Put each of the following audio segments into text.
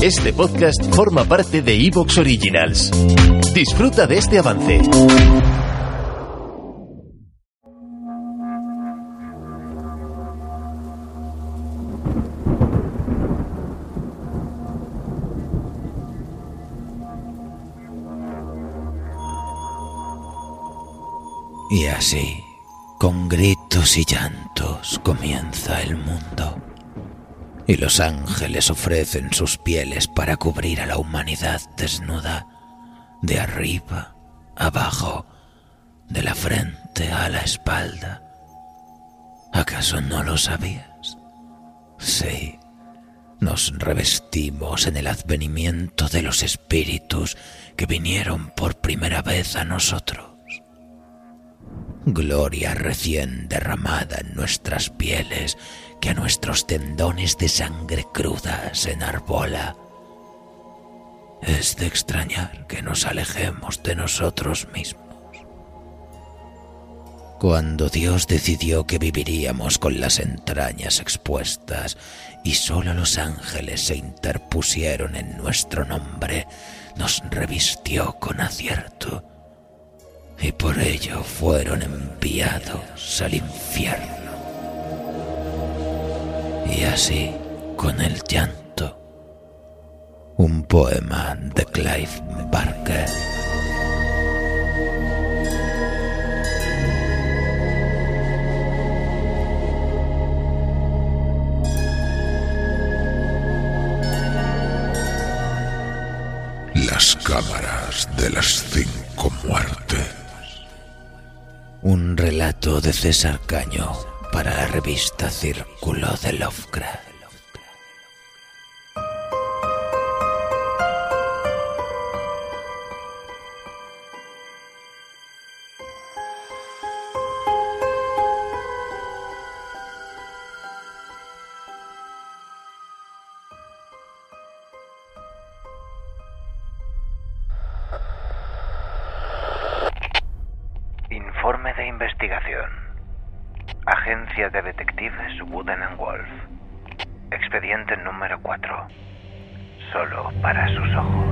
Este podcast forma parte de Evox Originals. Disfruta de este avance. Y así, con gritos y llantos, comienza el mundo y los ángeles ofrecen sus pieles para cubrir a la humanidad desnuda, de arriba, abajo, de la frente a la espalda. ¿Acaso no lo sabías? Sí, nos revestimos en el advenimiento de los espíritus que vinieron por primera vez a nosotros. Gloria recién derramada en nuestras pieles que a nuestros tendones de sangre cruda se enarbola. Es de extrañar que nos alejemos de nosotros mismos. Cuando Dios decidió que viviríamos con las entrañas expuestas y sólo los ángeles se interpusieron en nuestro nombre, nos revistió con acierto y por ello fueron enviados al infierno. Y así, con el llanto, un poema de Clive Barker. Las cámaras de las cinco. Un relato de César Caño para la revista Círculo de Lovecraft. De investigación. Agencia de Detectives Wooden and Wolf. Expediente número 4. Solo para sus ojos.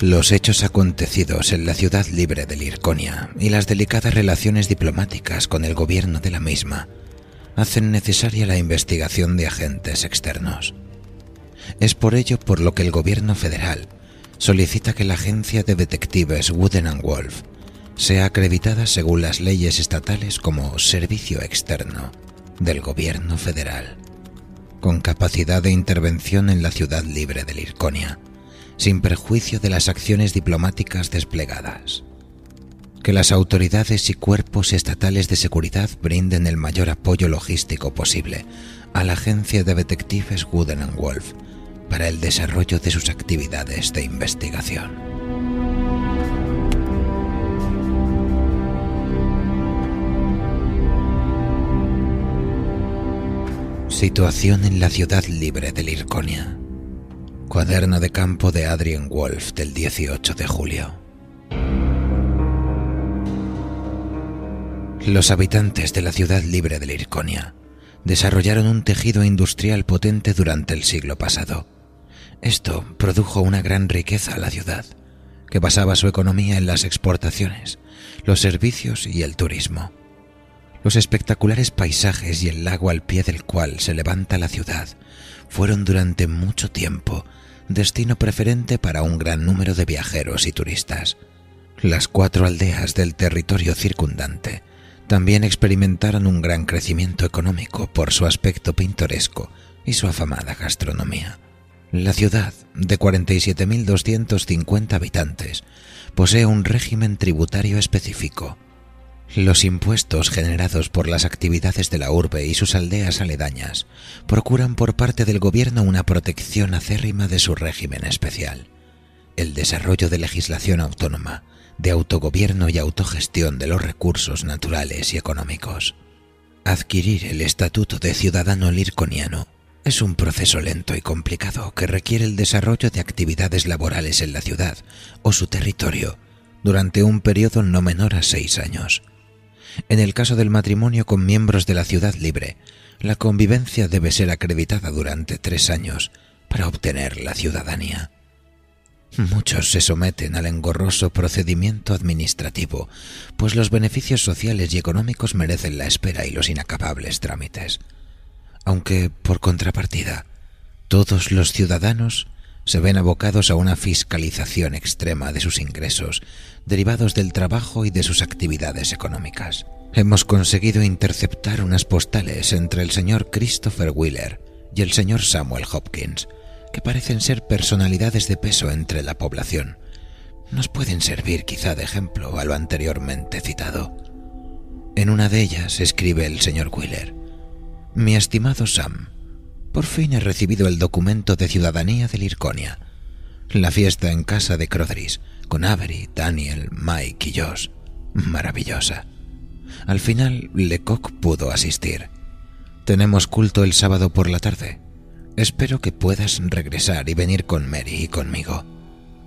Los hechos acontecidos en la ciudad libre de Lirconia y las delicadas relaciones diplomáticas con el gobierno de la misma hacen necesaria la investigación de agentes externos. Es por ello por lo que el gobierno federal solicita que la agencia de detectives Wooden and Wolf sea acreditada según las leyes estatales como servicio externo del gobierno federal, con capacidad de intervención en la ciudad libre de Lirconia, sin perjuicio de las acciones diplomáticas desplegadas. Que las autoridades y cuerpos estatales de seguridad brinden el mayor apoyo logístico posible a la agencia de detectives Wooden and Wolf para el desarrollo de sus actividades de investigación. Situación en la ciudad libre de Lirconia. Cuaderno de campo de Adrian Wolf del 18 de julio. Los habitantes de la ciudad libre de Lirconia desarrollaron un tejido industrial potente durante el siglo pasado. Esto produjo una gran riqueza a la ciudad, que basaba su economía en las exportaciones, los servicios y el turismo. Los espectaculares paisajes y el lago al pie del cual se levanta la ciudad fueron durante mucho tiempo destino preferente para un gran número de viajeros y turistas. Las cuatro aldeas del territorio circundante también experimentaron un gran crecimiento económico por su aspecto pintoresco y su afamada gastronomía. La ciudad, de 47.250 habitantes, posee un régimen tributario específico. Los impuestos generados por las actividades de la urbe y sus aldeas aledañas procuran por parte del gobierno una protección acérrima de su régimen especial, el desarrollo de legislación autónoma, de autogobierno y autogestión de los recursos naturales y económicos. Adquirir el estatuto de ciudadano lirconiano es un proceso lento y complicado que requiere el desarrollo de actividades laborales en la ciudad o su territorio durante un periodo no menor a seis años. En el caso del matrimonio con miembros de la ciudad libre, la convivencia debe ser acreditada durante tres años para obtener la ciudadanía. Muchos se someten al engorroso procedimiento administrativo, pues los beneficios sociales y económicos merecen la espera y los inacabables trámites. Aunque, por contrapartida, todos los ciudadanos se ven abocados a una fiscalización extrema de sus ingresos, derivados del trabajo y de sus actividades económicas. Hemos conseguido interceptar unas postales entre el señor Christopher Wheeler y el señor Samuel Hopkins, que parecen ser personalidades de peso entre la población. Nos pueden servir quizá de ejemplo a lo anteriormente citado. En una de ellas escribe el señor Wheeler, Mi estimado Sam, por fin he recibido el documento de ciudadanía de Lirconia. La fiesta en casa de Crodris, con Avery, Daniel, Mike y Josh. Maravillosa. Al final, Lecoq pudo asistir. Tenemos culto el sábado por la tarde. Espero que puedas regresar y venir con Mary y conmigo.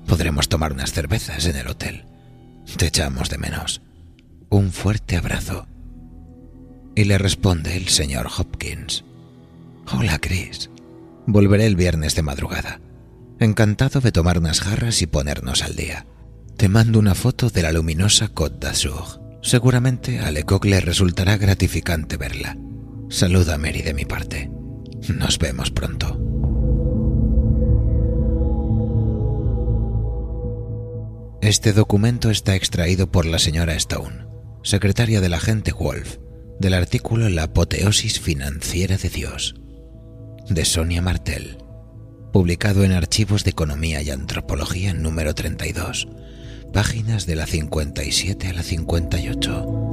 Podremos tomar unas cervezas en el hotel. Te echamos de menos. Un fuerte abrazo. Y le responde el señor Hopkins. Hola, Chris. Volveré el viernes de madrugada. Encantado de tomar unas jarras y ponernos al día. Te mando una foto de la luminosa Côte d'Azur. Seguramente a Lecoq le resultará gratificante verla. Saluda a Mary de mi parte. Nos vemos pronto. Este documento está extraído por la señora Stone, secretaria del agente Wolf, del artículo La apoteosis financiera de Dios, de Sonia Martel, publicado en Archivos de Economía y Antropología número 32, páginas de la 57 a la 58.